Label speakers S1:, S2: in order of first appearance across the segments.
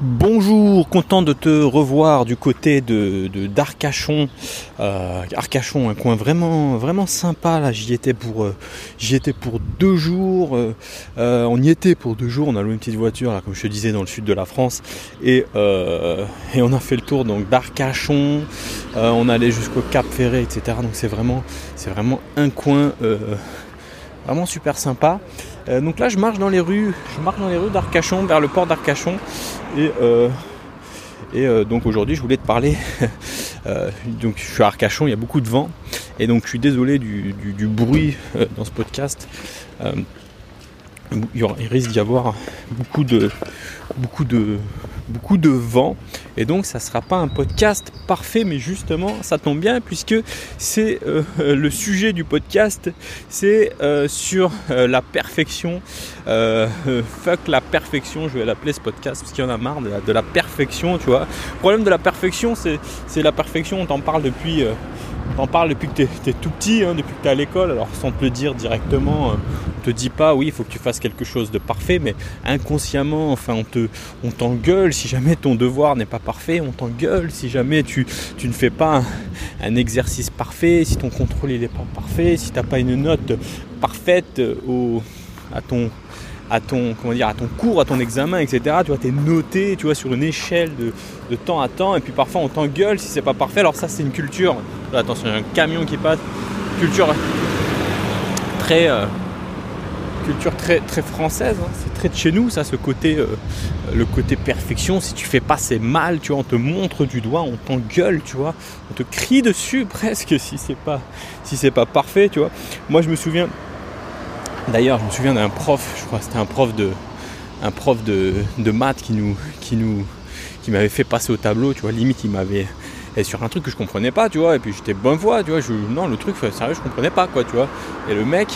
S1: Bonjour, content de te revoir du côté de d'Arcachon. Euh, Arcachon, un coin vraiment vraiment sympa. Là, j'y étais pour euh, j'y étais pour deux jours. Euh, on y était pour deux jours. On a loué une petite voiture comme je te disais, dans le sud de la France, et et on a fait le tour donc d'Arcachon. on allait jusqu'au Cap Ferré, etc. Donc c'est vraiment c'est vraiment un coin vraiment super sympa. Euh, donc là, je marche dans les rues, je marche dans les rues d'Arcachon, vers le port d'Arcachon. Et, euh, euh, donc aujourd'hui, je voulais te parler. donc je suis à Arcachon, il y a beaucoup de vent. Et donc je suis désolé du bruit dans ce podcast. Il risque d'y avoir beaucoup de, beaucoup de, beaucoup de vent. Et donc ça ne sera pas un podcast parfait, mais justement ça tombe bien puisque c'est euh, le sujet du podcast, c'est euh, sur euh, la perfection. fuck la perfection, je vais l'appeler ce podcast parce qu'il y en a marre de la, perfection, tu vois. Le problème de la perfection, c'est la perfection, on t'en parle depuis T'en parles depuis que tu es, tout petit, hein, depuis que tu es à l'école, alors sans te le dire directement, euh, on te dit pas oui, il faut que tu fasses quelque chose de parfait, mais inconsciemment, enfin, on te, on t'engueule si jamais ton devoir n'est pas parfait, on t'engueule si jamais tu, ne fais pas un, exercice parfait, si ton contrôle n'est pas parfait, si tu n'as pas une note parfaite au, à ton à ton, comment dire, à ton cours, à ton examen, etc. Tu vois, es noté, tu vois, sur une échelle de, temps à temps, et puis parfois on t'engueule si c'est pas parfait. Alors ça, c'est une culture. attention, il y a un camion qui passe. Culture très, euh, culture très, très française. Hein. C'est très de chez nous, ça, ce côté, euh, le côté perfection. Si tu fais pas, c'est mal. Tu vois, on te montre du doigt, on t'engueule, tu vois, on te crie dessus presque si c'est pas, si c'est pas parfait, tu vois. Moi, je me souviens D'ailleurs, je me souviens d'un prof, je crois que c'était un prof de, un maths qui nous, qui m'avait fait passer au tableau, tu vois, limite il m'avait et sur un truc que je comprenais pas, tu vois, et puis j'étais bonne voix, tu vois, je, non, le truc, sérieux, je comprenais pas, quoi, tu vois. Et le mec,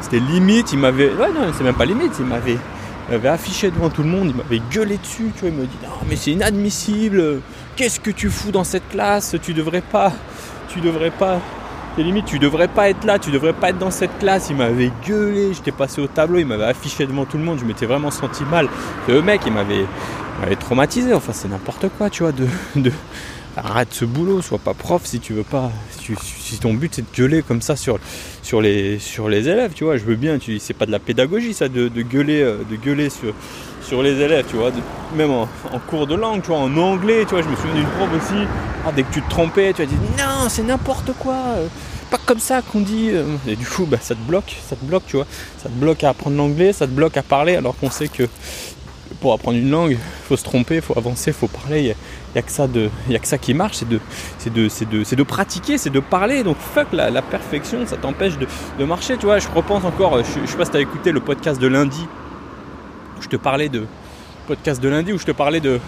S1: c'était limite, il m'avait, ouais, non, c'est même pas limite, il m'avait, avait affiché devant tout le monde, il m'avait gueulé dessus, tu vois, il me dit, non, mais c'est inadmissible, qu'est-ce que tu fous dans cette classe, tu devrais pas, tu devrais pas limite, tu devrais pas être là, tu devrais pas être dans cette classe. Il m'avait gueulé, j'étais passé au tableau, il m'avait affiché devant tout le monde, je m'étais vraiment senti mal. le mec, il m'avait, traumatisé. Enfin, c'est n'importe quoi, tu vois, de, de, arrête ce boulot, sois pas prof si tu veux pas. Si, ton but c'est de gueuler comme ça sur, sur, les, sur les élèves, tu vois, je veux bien, tu, c'est pas de la pédagogie ça, de, gueuler, euh, de gueuler sur, sur les élèves, tu vois, même en, cours de langue, tu vois, en anglais, tu vois, je me souviens d'une prof aussi, ah, dès que tu te trompais, tu as dit non, c'est n'importe quoi, euh, pas comme ça qu'on dit, euh. et du coup, bah, ça te bloque, ça te bloque, tu vois, ça te bloque à apprendre l'anglais, ça te bloque à parler, alors qu'on sait que pour apprendre une langue, il faut se tromper, il faut avancer, il faut parler, il n'y a, que ça qui marche, c'est de, de, de, de, pratiquer, c'est de parler, donc fuck la, perfection, ça t'empêche de, marcher, tu vois, je repense encore, je, je sais pas si tu as écouté le podcast de lundi, je te parlais de podcast de lundi où je te parlais de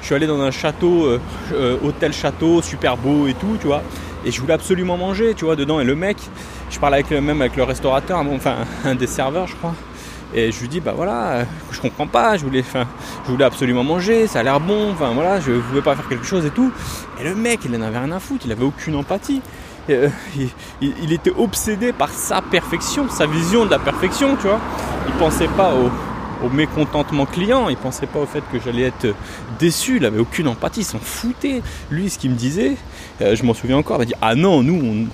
S1: je suis allé dans un château euh, euh, hôtel château super beau et tout tu vois. Et je voulais absolument manger tu vois dedans. Et le mec je parlais avec le même avec le restaurateur enfin un des serveurs je crois. Et je lui dis bah voilà je comprends pas je voulais enfin je voulais absolument manger ça a l'air bon enfin voilà je voulais pas faire quelque chose et tout. Et le mec il en avait rien à foutre il avait aucune empathie. Euh, il, il, était obsédé par sa perfection sa vision de la perfection tu vois. Il pensait pas au au mécontentement client, il pensait pas au fait que j'allais être déçu, il avait aucune empathie, il s'en foutait. Lui, ce qu'il me disait, euh, je m'en souviens encore, il m'a dit Ah non, nous,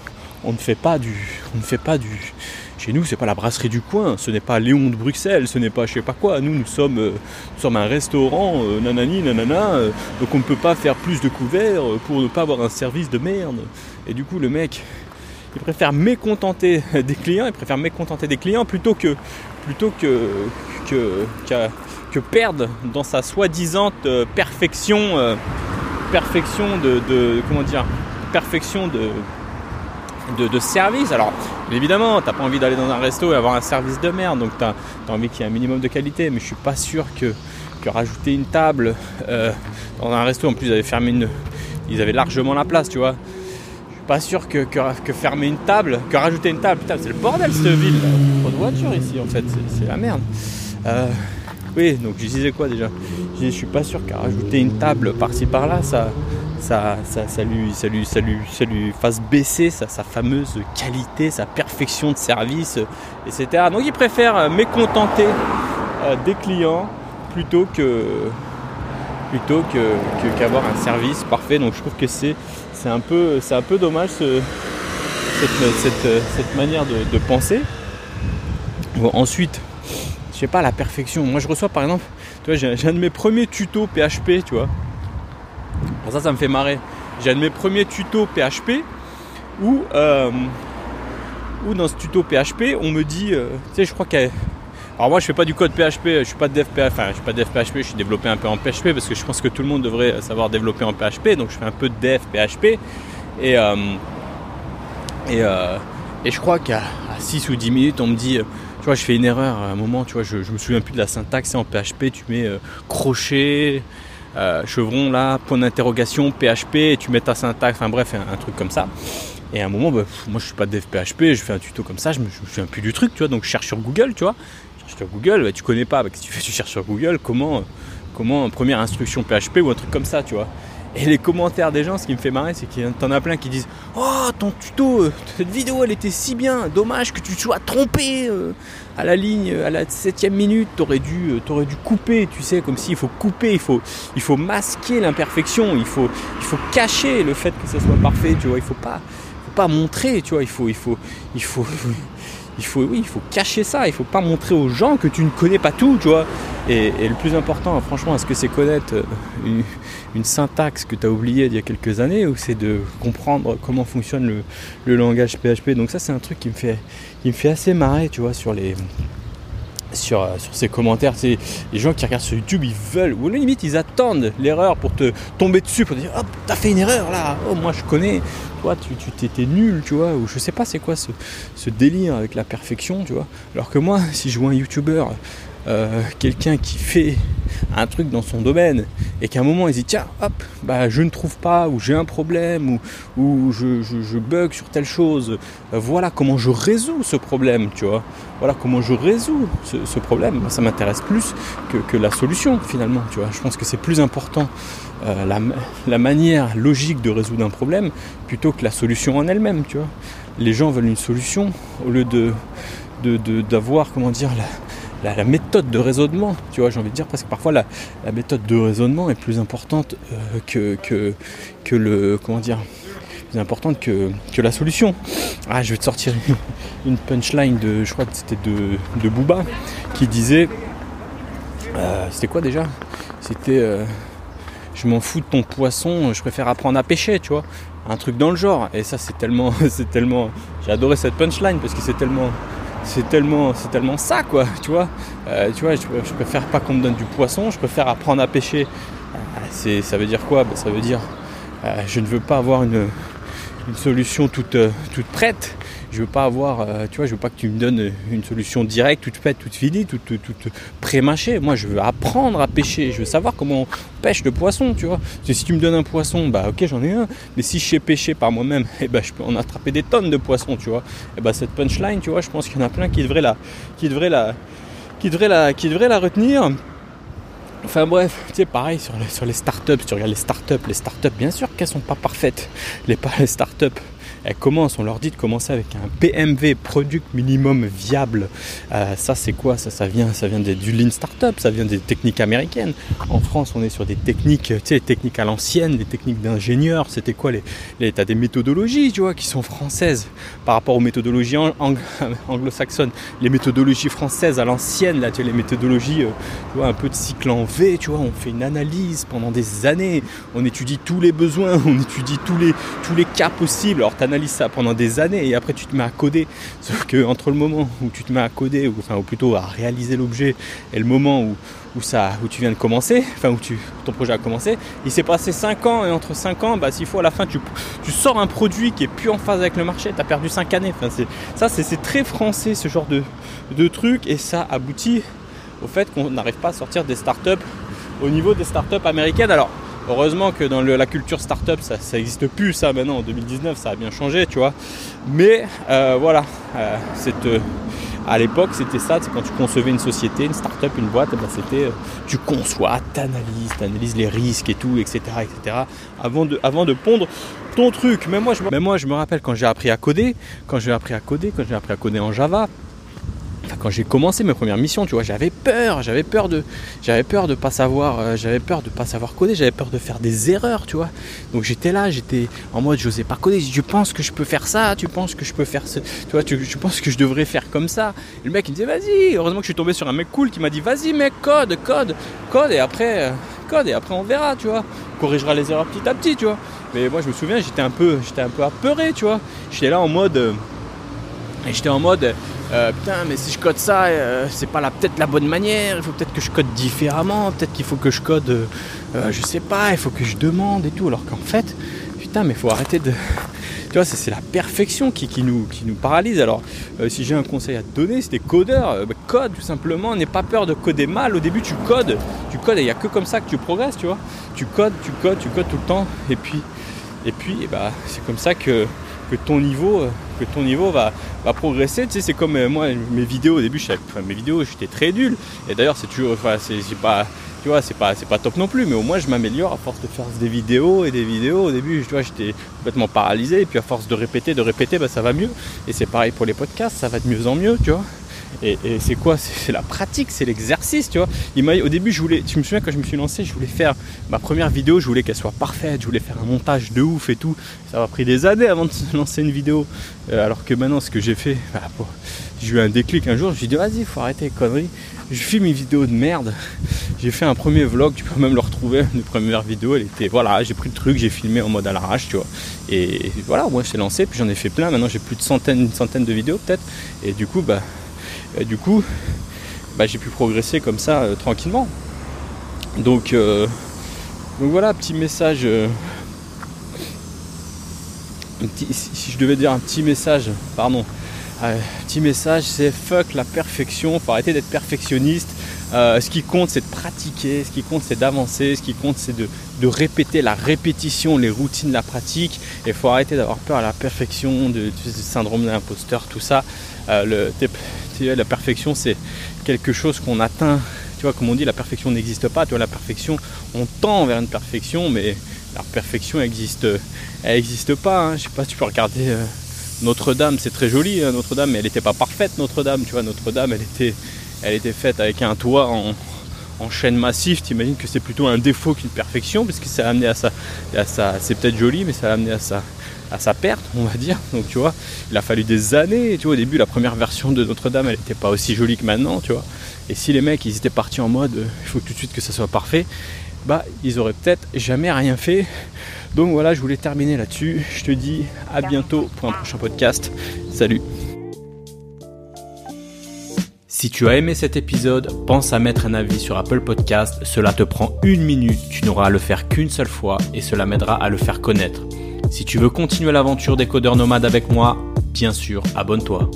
S1: on, ne fait pas du. On ne fait pas du. Chez nous, c'est pas la brasserie du coin, ce n'est pas Léon de Bruxelles, ce n'est pas je sais pas quoi. Nous, nous sommes, euh, sommes un restaurant, euh, nanani, nanana, donc on ne peut pas faire plus de couverts pour ne pas avoir un service de merde. Et du coup, le mec, il préfère mécontenter des clients, il préfère mécontenter des clients plutôt que, plutôt que, que, que, perdre dans sa soi-disant euh, perfection, euh, perfection de, comment dire, perfection de, de, service. Alors, évidemment, t'as pas envie d'aller dans un resto et avoir un service de merde, donc tu as, envie qu'il y ait un minimum de qualité, mais je suis pas sûr que, que rajouter une table euh, dans un resto, en plus ils avaient fermé une, ils avaient largement la place, tu vois pas sûr que, que, fermer une table, que rajouter une table, putain c'est le bordel cette ville, trop de voitures ici en fait, c'est la merde. Euh, oui, donc je disais quoi déjà? Je suis pas sûr qu'à rajouter une table par-ci par-là, ça, ça, ça, lui, ça, lui, ça, lui, fasse baisser sa, fameuse qualité, sa perfection de service, etc. Donc il préfère mécontenter euh, des clients plutôt que plutôt qu'avoir un service parfait. Donc je trouve que c'est, un, peu, c'est un peu dommage cette, manière de, penser. ensuite, je sais pas, la perfection. Moi je reçois par exemple, tu vois, j'ai, un de mes premiers tutos PHP, tu vois. ça, ça me fait marrer. J'ai un de mes premiers tutos PHP où, euh, où dans ce tuto PHP, on me dit, euh, tu sais, je crois qu'il alors moi je fais pas du code PHP, je suis pas de dev PHP, enfin je suis pas dev PHP, je suis développé un peu en PHP parce que je pense que tout le monde devrait savoir développer en PHP, donc je fais un peu de dev PHP et euh, euh, et, je crois qu'à 6 ou 10 minutes on me dit tu vois je fais une erreur à un moment, tu vois je, je me souviens plus de la syntaxe, en PHP tu mets euh, crochet chevron là, point d'interrogation, PHP, et tu mets ta syntaxe, enfin bref, un, truc comme ça. Et à un moment, bah, moi je suis pas dev PHP, je fais un tuto comme ça, je me, je me souviens plus du truc, tu vois, donc je cherche sur Google, tu vois, sur Google, bah, tu connais pas, bah, tu, fais, tu cherches sur Google comment, comment première instruction PHP ou un truc comme ça, tu vois. Et les commentaires des gens, ce qui me fait marrer, c'est qu'il y en a plein qui disent Oh, ton tuto, euh, cette vidéo, elle était si bien, dommage que tu sois trompé euh, à la ligne, à la septième minute, t'aurais dû, euh, aurais dû couper, tu sais, comme s'il faut couper, il faut, masquer l'imperfection, il faut, il faut cacher le fait que ça soit parfait, tu vois, il faut pas, pas montrer, tu vois, il faut, il faut, il faut, il faut, oui, il faut cacher ça, il faut pas montrer aux gens que tu ne connais pas tout, tu vois. Et, le plus important, franchement, est-ce que c'est connaître euh, une, syntaxe que tu as oubliée il y a quelques années ou c'est de comprendre comment fonctionne le, langage PHP Donc ça, c'est un truc qui me fait, qui me fait assez marrer, tu vois, sur les, sur, euh, sur ces commentaires. C'est les gens qui regardent sur YouTube, ils veulent, ou à limite, ils attendent l'erreur pour te tomber dessus, pour te dire Hop, t'as fait une erreur là, oh, moi je connais, toi tu t'étais nul, tu vois, ou je sais pas c'est quoi ce, ce, délire avec la perfection, tu vois. Alors que moi, si je vois un YouTuber euh, quelqu'un qui fait un truc dans son domaine et qu'à un moment il dit tiens hop bah je ne trouve pas ou j'ai un problème ou, je, bug sur telle chose. Euh, voilà comment je résous ce problème tu vois. Voilà comment je résous ce, problème. Ça m'intéresse plus que, la solution finalement tu vois. Je pense que c'est plus important euh, la, manière logique de résoudre un problème plutôt que la solution en elle-même tu vois. Les gens veulent une solution au lieu de d'avoir comment dire la, la, méthode de raisonnement, tu vois, j'ai envie de dire, parce que parfois la, méthode de raisonnement est plus importante euh, que, le. Comment dire plus importante que, que, la solution. Ah, je vais te sortir une, punchline de. Je crois que c'était de, de Booba qui disait. Euh, c'était quoi déjà? C'était. Euh, je m'en fous de ton poisson, je préfère apprendre à pêcher, tu vois. Un truc dans le genre. Et ça, c'est tellement. c'est tellement. J'ai adoré cette punchline parce que c'est tellement c'est tellement, c'est ça, quoi, tu vois. Euh, tu vois, je, préfère pas qu'on me donne du poisson, je préfère apprendre à pêcher. Euh, c'est, ça veut dire quoi? Ben, Ça veut dire, euh, je ne veux pas avoir une, une solution toute, toute prête, je veux pas avoir, euh, tu vois, je veux pas que tu me donnes une solution directe, toute faite, toute finie, toute, toute, pré-mâchée. Moi, je veux apprendre à pêcher. Je veux savoir comment on pêche le poisson, tu vois. si tu me donnes un poisson, bah ok, j'en ai un. Mais si je sais pêcher par moi-même, eh ben, je peux en attraper des tonnes de poissons, tu vois. Et eh ben, cette punchline, tu vois, je pense qu'il y en a plein qui devraient la, qui devraient la, retenir. Enfin bref, tu sais, pareil sur les, sur les startups, tu regardes les startups, les startups, bien sûr qu'elles sont pas parfaites. Les startups, elles commencent, on leur dit de commencer avec un PMV, Product Minimum Viable. Euh, ça c'est quoi? Ça, ça vient, ça vient des, du Lean Startup, ça vient des techniques américaines. En France, on est sur des techniques, tu sais, techniques à l'ancienne, des techniques d'ingénieurs. C'était quoi les, les des méthodologies, tu vois, qui sont françaises par rapport aux méthodologies anglo-saxonnes. Les méthodologies françaises à l'ancienne, là, tu vois, les méthodologies, euh, tu vois, un peu de cycle en V, tu vois, on fait une analyse pendant des années, on étudie tous les besoins, on étudie tous les, tous les cas possibles. Alors, ça pendant des années et après tu te mets à coder. Sauf que entre le moment où tu te mets à coder, ou, enfin, ou plutôt à réaliser l'objet, et le moment où, ça, où tu viens de commencer, enfin où tu, ton projet a commencé, il s'est passé 5 ans et entre 5 ans, bah, s'il faut à la fin tu, tu sors un produit qui est plus en phase avec le marché, tu as perdu 5 années. Enfin, c'est, ça c'est très français ce genre de, de truc et ça aboutit au fait qu'on n'arrive pas à sortir des startups au niveau des startups américaines. Alors Heureusement que dans la culture startup, ça n'existe plus ça maintenant en 2019, ça a bien changé, tu vois. Mais euh, voilà, euh, à l'époque, c'était ça, c'est quand tu concevais une société, une start-up, une boîte, eh ben, c'était tu conçois, tu analyses, tu analyses les risques et tout, etc. etc. avant, de, avant de pondre ton truc. Mais moi, je, mais moi, je me rappelle quand j'ai appris à coder, quand j'ai appris à coder, quand j'ai appris à coder en Java, quand j'ai commencé mes premières missions, tu vois, j'avais peur, j'avais peur de, j'avais peur de pas savoir, euh, j'avais peur de pas savoir coder, j'avais peur de faire des erreurs, tu vois. Donc j'étais là, j'étais en mode, j'osais pas coder. Tu penses que je peux faire ça Tu penses que je peux faire ce, tu vois, tu, penses que je devrais faire comme ça Le mec il me disait, vas-y. Heureusement que je suis tombé sur un mec cool qui m'a dit, vas-y mec, code, code, code, et après, euh, code, et après on verra, tu vois. On corrigera les erreurs petit à petit, tu vois. Mais moi je me souviens, j'étais un peu, j'étais un peu apeuré, tu vois. J'étais là en mode, euh, j'étais en mode euh, putain, mais si je code ça, euh, c'est pas peut-être la bonne manière, il faut peut-être que je code différemment, peut-être qu'il faut que je code, euh, je sais pas, il faut que je demande et tout, alors qu'en fait, putain, mais faut arrêter de. Tu vois, c'est la perfection qui, nous, qui nous paralyse. Alors, si j'ai un conseil à te donner, c'est des codeurs, bah, code tout simplement, n'aie pas peur de coder mal. Au début, tu codes, tu codes et il n'y a que comme ça que tu progresses, tu vois. Tu codes, tu codes, tu codes tout le temps, et puis, et puis, bah, c'est comme ça que que ton niveau, que ton niveau va, va progresser. Tu c'est comme euh, moi, mes vidéos au début, j'étais très nul. Et d'ailleurs, c'est toujours, enfin, c'est pas, tu vois, c'est pas, c'est pas top non plus. Mais au moins, je m'améliore à force de faire des vidéos et des vidéos. Au début, tu vois, j'étais complètement paralysé. Et puis à force de répéter, de répéter, bah, ça va mieux. Et c'est pareil pour les podcasts, ça va de mieux en mieux, tu vois. Et, c'est quoi? C'est la pratique, c'est l'exercice, tu vois. au début, je voulais, tu me souviens quand je me suis lancé, je voulais faire ma première vidéo, je voulais qu'elle soit parfaite, je voulais faire un montage de ouf et tout. Ça m'a pris des années avant de lancer une vidéo. Euh, alors que maintenant, ce que j'ai fait, bah, j'ai eu un déclic un jour, je me suis dit, vas-y, faut arrêter les conneries. Je filme une vidéo de merde. J'ai fait un premier vlog, tu peux même le retrouver. Une première vidéo, elle était, voilà, j'ai pris le truc, j'ai filmé en mode à l'arrache, tu vois. Et voilà, moi, j'ai lancé, puis j'en ai fait plein. Maintenant, j'ai plus de centaines, une centaine de vidéos peut-être. Et du coup, bah, et du coup, bah, j'ai pu progresser comme ça euh, tranquillement. Donc, euh, donc voilà, petit message. Euh, si je devais dire un petit message, pardon, petit message, c'est fuck la perfection, faut arrêter d'être perfectionniste. ce qui compte, c'est de pratiquer, ce qui compte, c'est d'avancer, ce qui compte, c'est de, répéter la répétition, les routines, la pratique. Et faut arrêter d'avoir peur à la perfection, de, du syndrome d'imposteur, tout ça. le, la perfection, c'est quelque chose qu'on atteint. Tu vois, comme on dit, la perfection n'existe pas. Tu vois, la perfection, on tend vers une perfection, mais la perfection existe, elle n'existe pas. Hein. Je sais pas tu peux regarder euh, Notre-Dame, c'est très joli, hein, Notre-Dame, mais elle n'était pas parfaite, Notre-Dame. Tu vois, Notre-Dame, elle était, elle était faite avec un toit en, en chaîne massive. T'imagines que c'est plutôt un défaut qu'une perfection, parce que ça a amené à ça, à ça c'est peut-être joli, mais ça a amené à ça à sa perte, on va dire. Donc tu vois, il a fallu des années. Tu vois, au début, la première version de Notre-Dame, elle n'était pas aussi jolie que maintenant, tu vois. Et si les mecs, ils étaient partis en mode, euh, il faut tout de suite que ça soit parfait, bah, ils auraient peut-être jamais rien fait. Donc voilà, je voulais terminer là-dessus. Je te dis à bientôt pour un prochain podcast. Salut. Si tu as aimé cet épisode, pense à mettre un avis sur Apple Podcast. Cela te prend une minute, tu n'auras à le faire qu'une seule fois et cela m'aidera à le faire connaître. Si tu veux continuer l'aventure des codeurs nomades avec moi, bien sûr, abonne-toi.